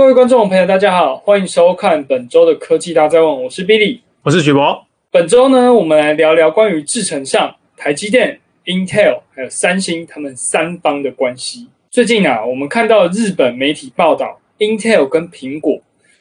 各位观众朋友，大家好，欢迎收看本周的科技大哉问，我是 Billy，我是许博。本周呢，我们来聊聊关于制程上台积电、Intel 还有三星他们三方的关系。最近啊，我们看到日本媒体报道，Intel 跟苹果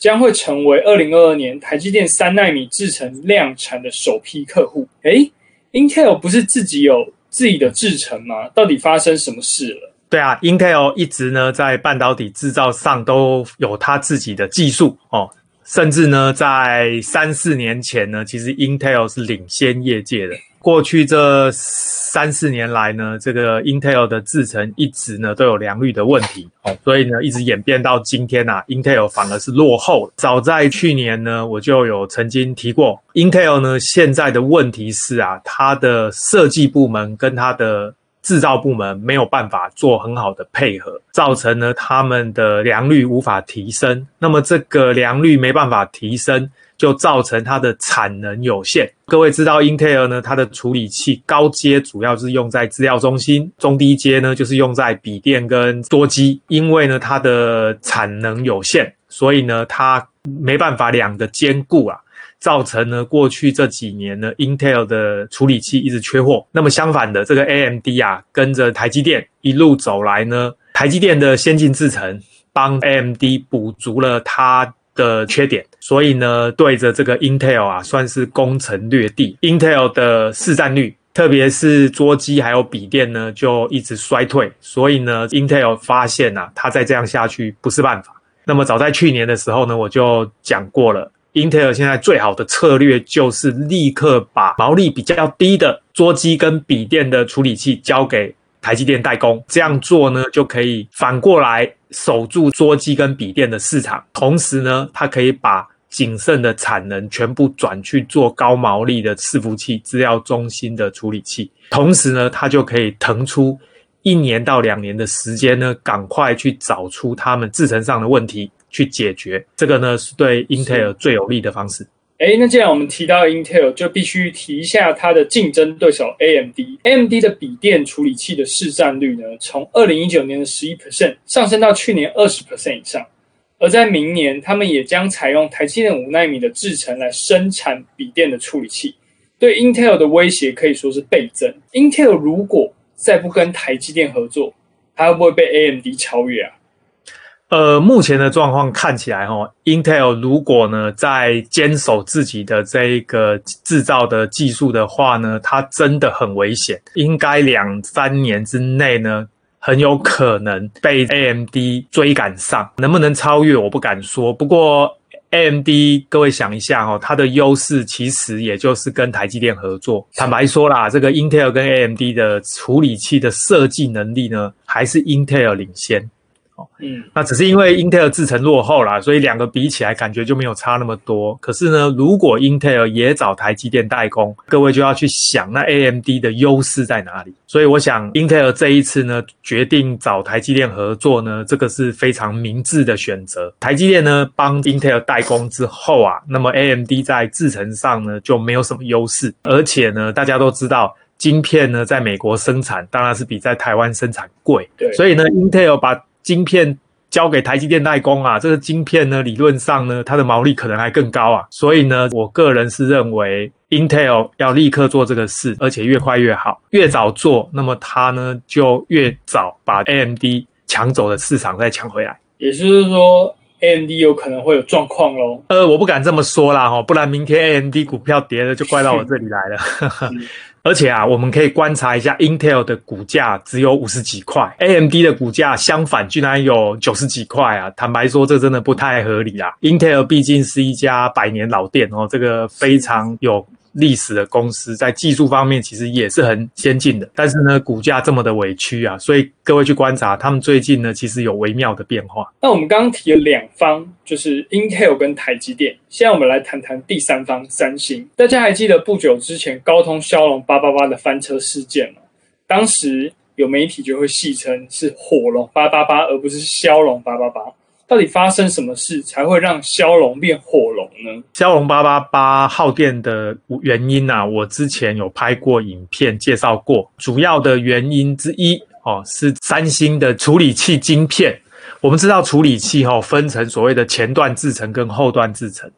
将会成为二零二二年台积电三纳米制程量产的首批客户。诶，Intel 不是自己有自己的制程吗？到底发生什么事了？对啊，Intel 一直呢在半导体制造上都有它自己的技术哦，甚至呢在三四年前呢，其实 Intel 是领先业界的。过去这三四年来呢，这个 Intel 的制程一直呢都有良率的问题哦，所以呢一直演变到今天啊，Intel 反而是落后。早在去年呢，我就有曾经提过，Intel 呢现在的问题是啊，它的设计部门跟它的制造部门没有办法做很好的配合，造成呢他们的良率无法提升。那么这个良率没办法提升，就造成它的产能有限。各位知道，Intel 呢，它的处理器高阶主要是用在资料中心，中低阶呢就是用在笔电跟桌机。因为呢它的产能有限，所以呢它没办法两个兼顾啊，造成呢过去这几年呢 Intel 的处理器一直缺货。那么相反的，这个 AMD 啊，跟着台积电一路走来呢，台积电的先进制程帮 AMD 补足了它的缺点，所以呢，对着这个 Intel 啊，算是攻城略地。Intel 的市占率，特别是桌机还有笔电呢，就一直衰退。所以呢，Intel 发现啊，它再这样下去不是办法。那么早在去年的时候呢，我就讲过了，Intel 现在最好的策略就是立刻把毛利比较低的桌机跟笔电的处理器交给台积电代工。这样做呢，就可以反过来。守住桌机跟笔电的市场，同时呢，它可以把仅剩的产能全部转去做高毛利的伺服器、资料中心的处理器，同时呢，它就可以腾出一年到两年的时间呢，赶快去找出他们制程上的问题去解决。这个呢，是对 Intel 最有利的方式。哎，那既然我们提到 Intel，就必须提一下它的竞争对手 AMD。AMD 的笔电处理器的市占率呢，从二零一九年的十一 percent 上升到去年二十 percent 以上。而在明年，他们也将采用台积电五纳米的制程来生产笔电的处理器，对 Intel 的威胁可以说是倍增。Intel 如果再不跟台积电合作，它会不会被 AMD 超越啊？呃，目前的状况看起来，哦，Intel 如果呢在坚守自己的这一个制造的技术的话呢，它真的很危险，应该两三年之内呢，很有可能被 AMD 追赶上，能不能超越我不敢说。不过 AMD 各位想一下哦，它的优势其实也就是跟台积电合作。坦白说啦，这个 Intel 跟 AMD 的处理器的设计能力呢，还是 Intel 领先。嗯，那只是因为英特尔制程落后啦，所以两个比起来感觉就没有差那么多。可是呢，如果英特尔也找台积电代工，各位就要去想那 AMD 的优势在哪里。所以我想英特尔这一次呢，决定找台积电合作呢，这个是非常明智的选择。台积电呢帮英特尔代工之后啊，那么 AMD 在制程上呢就没有什么优势，而且呢大家都知道，晶片呢在美国生产当然是比在台湾生产贵，对，所以呢 Intel 把晶片交给台积电代工啊，这个晶片呢，理论上呢，它的毛利可能还更高啊。所以呢，我个人是认为 Intel 要立刻做这个事，而且越快越好。越早做，那么它呢就越早把 AMD 抢走的市场再抢回来。也就是说，AMD 有可能会有状况喽？呃，我不敢这么说啦，哈，不然明天 AMD 股票跌了，就怪到我这里来了。而且啊，我们可以观察一下，Intel 的股价只有五十几块，AMD 的股价相反居然有九十几块啊！坦白说，这真的不太合理啊。Intel 毕竟是一家百年老店哦，这个非常有。历史的公司在技术方面其实也是很先进的，但是呢，股价这么的委屈啊，所以各位去观察，他们最近呢，其实有微妙的变化。那我们刚刚提了两方，就是 Intel 跟台积电，现在我们来谈谈第三方三星。大家还记得不久之前高通骁龙八八八的翻车事件吗？当时有媒体就会戏称是火龙八八八，而不是骁龙八八八。到底发生什么事才会让骁龙变火龙呢？骁龙八八八耗电的原因啊，我之前有拍过影片介绍过。主要的原因之一哦，是三星的处理器晶片我们知道处理器哈分成所谓的前段制程跟后段制程。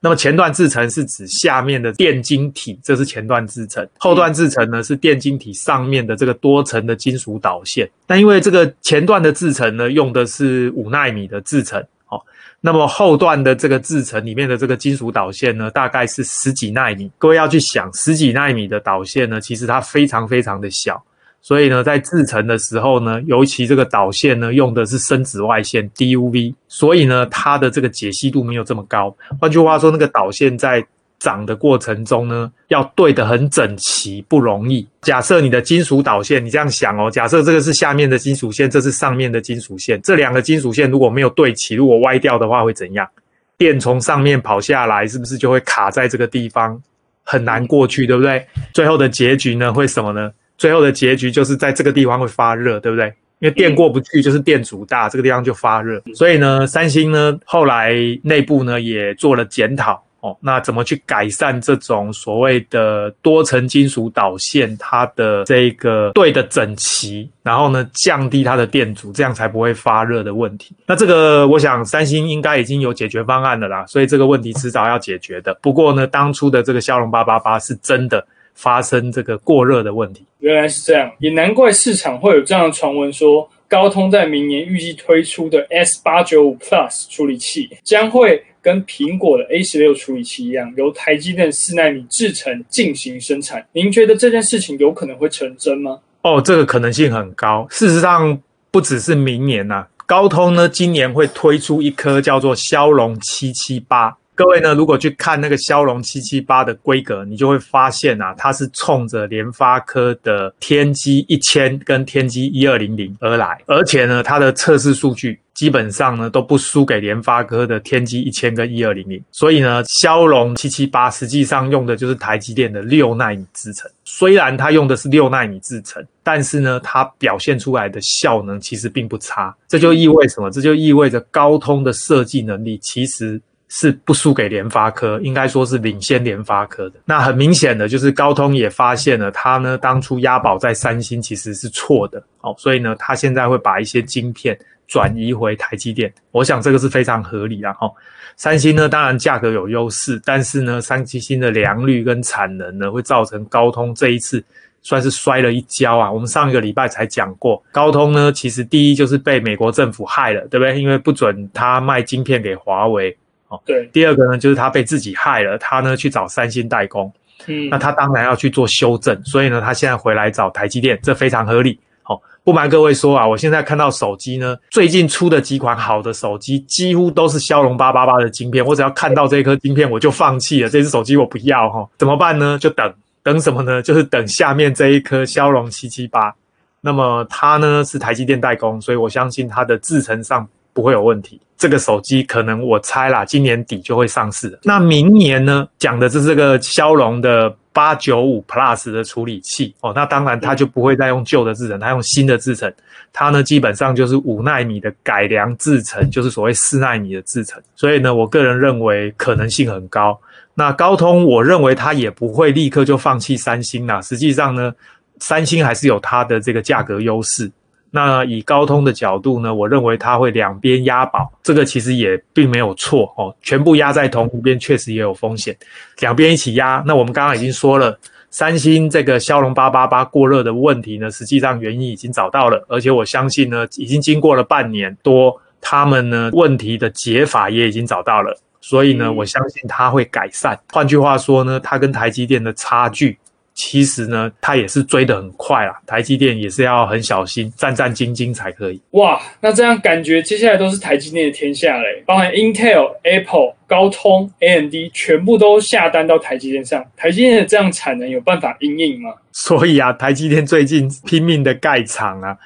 那么前段制程是指下面的电晶体，这是前段制程；后段制程呢是电晶体上面的这个多层的金属导线。那因为这个前段的制程呢用的是五纳米的制程哦，那么后段的这个制程里面的这个金属导线呢大概是十几纳米。各位要去想，十几纳米的导线呢，其实它非常非常的小。所以呢，在制成的时候呢，尤其这个导线呢，用的是深紫外线 DUV，所以呢，它的这个解析度没有这么高。换句话说，那个导线在长的过程中呢，要对得很整齐不容易。假设你的金属导线，你这样想哦，假设这个是下面的金属线，这是上面的金属线，这两个金属线如果没有对齐，如果歪掉的话会怎样？电从上面跑下来，是不是就会卡在这个地方，很难过去，对不对？最后的结局呢，会什么呢？最后的结局就是在这个地方会发热，对不对？因为电过不去，就是电阻大，这个地方就发热。所以呢，三星呢后来内部呢也做了检讨哦，那怎么去改善这种所谓的多层金属导线它的这个对的整齐，然后呢降低它的电阻，这样才不会发热的问题。那这个我想三星应该已经有解决方案了啦，所以这个问题迟早要解决的。不过呢，当初的这个骁龙八八八是真的。发生这个过热的问题，原来是这样，也难怪市场会有这样的传闻说，高通在明年预计推出的 S 八九五 Plus 处理器将会跟苹果的 A 十六处理器一样，由台积电四纳米制程进行生产。您觉得这件事情有可能会成真吗？哦，这个可能性很高。事实上，不只是明年呐、啊，高通呢今年会推出一颗叫做骁龙七七八。各位呢，如果去看那个骁龙七七八的规格，你就会发现啊，它是冲着联发科的天玑一千跟天玑一二零零而来，而且呢，它的测试数据基本上呢都不输给联发科的天玑一千跟一二零零，所以呢，骁龙七七八实际上用的就是台积电的六纳米制程。虽然它用的是六纳米制程，但是呢，它表现出来的效能其实并不差。这就意味什么？这就意味着高通的设计能力其实。是不输给联发科，应该说是领先联发科的。那很明显的就是高通也发现了，它呢当初押宝在三星其实是错的哦，所以呢，它现在会把一些晶片转移回台积电。我想这个是非常合理的哈。三星呢当然价格有优势，但是呢，三星的良率跟产能呢会造成高通这一次算是摔了一跤啊。我们上一个礼拜才讲过，高通呢其实第一就是被美国政府害了，对不对？因为不准他卖晶片给华为。哦，对，第二个呢，就是他被自己害了，他呢去找三星代工，嗯，那他当然要去做修正，所以呢，他现在回来找台积电，这非常合理。好、哦，不瞒各位说啊，我现在看到手机呢，最近出的几款好的手机，几乎都是骁龙八八八的晶片，我只要看到这颗晶片，我就放弃了，这只手机我不要哈、哦，怎么办呢？就等等什么呢？就是等下面这一颗骁龙七七八，那么它呢是台积电代工，所以我相信它的制程上。不会有问题。这个手机可能我猜啦，今年底就会上市。那明年呢？讲的是这个骁龙的八九五 Plus 的处理器哦。那当然它就不会再用旧的制程，它用新的制程。它呢基本上就是五纳米的改良制程，就是所谓四纳米的制程。所以呢，我个人认为可能性很高。那高通，我认为它也不会立刻就放弃三星啦。实际上呢，三星还是有它的这个价格优势。那以高通的角度呢，我认为它会两边押宝，这个其实也并没有错哦。全部压在同一边，确实也有风险。两边一起压，那我们刚刚已经说了，三星这个骁龙八八八过热的问题呢，实际上原因已经找到了，而且我相信呢，已经经过了半年多，他们呢问题的解法也已经找到了，所以呢，我相信它会改善。换句话说呢，它跟台积电的差距。其实呢，它也是追得很快啊。台积电也是要很小心，战战兢兢才可以。哇，那这样感觉接下来都是台积电的天下嘞，包含 Intel、Apple、高通、AMD 全部都下单到台积电上。台积电的这样产能有办法应应吗？所以啊，台积电最近拼命的盖厂啊，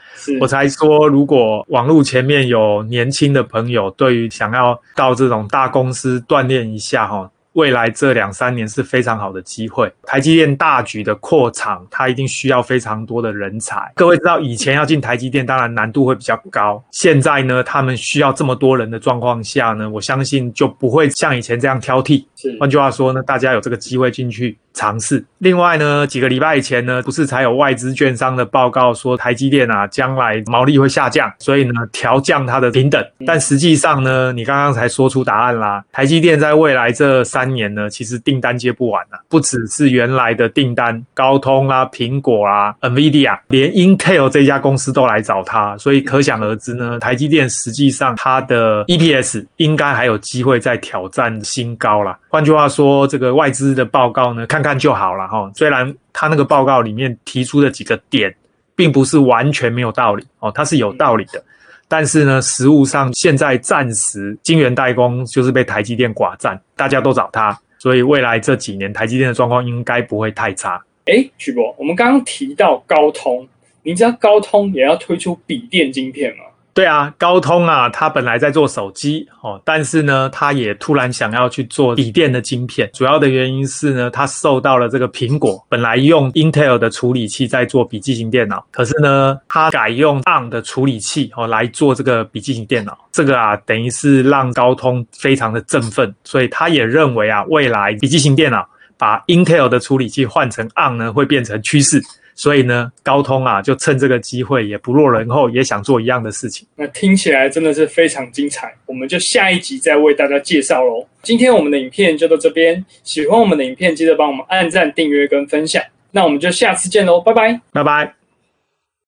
我才说，如果网络前面有年轻的朋友，对于想要到这种大公司锻炼一下哈。未来这两三年是非常好的机会。台积电大局的扩厂，它一定需要非常多的人才。各位知道，以前要进台积电，当然难度会比较高。现在呢，他们需要这么多人的状况下呢，我相信就不会像以前这样挑剔。是，换句话说呢，大家有这个机会进去，尝试。另外呢，几个礼拜以前呢，不是才有外资券商的报告说台积电啊将来毛利会下降，所以呢调降它的评等。但实际上呢，你刚刚才说出答案啦，台积电在未来这三年呢，其实订单接不完了，不只是原来的订单，高通啊、苹果啊、NVIDIA，连 Intel 这家公司都来找他，所以可想而知呢，台积电实际上它的 EPS 应该还有机会再挑战新高啦。换句话说，这个外资的报告呢，看看就好了哈。虽然他那个报告里面提出的几个点，并不是完全没有道理哦，它是有道理的。但是呢，实物上现在暂时晶圆代工就是被台积电寡占，大家都找他，所以未来这几年台积电的状况应该不会太差。哎，曲博，我们刚刚提到高通，你知道高通也要推出笔电晶片吗？对啊，高通啊，它本来在做手机哦，但是呢，它也突然想要去做笔电的晶片。主要的原因是呢，它受到了这个苹果本来用 Intel 的处理器在做笔记型电脑，可是呢，它改用 ARM 的处理器哦来做这个笔记型电脑。这个啊，等于是让高通非常的振奋，所以他也认为啊，未来笔记型电脑把 Intel 的处理器换成 ARM 呢，会变成趋势。所以呢，高通啊，就趁这个机会也不落人后，也想做一样的事情。那听起来真的是非常精彩，我们就下一集再为大家介绍喽。今天我们的影片就到这边，喜欢我们的影片记得帮我们按赞、订阅跟分享。那我们就下次见喽，拜拜，拜拜。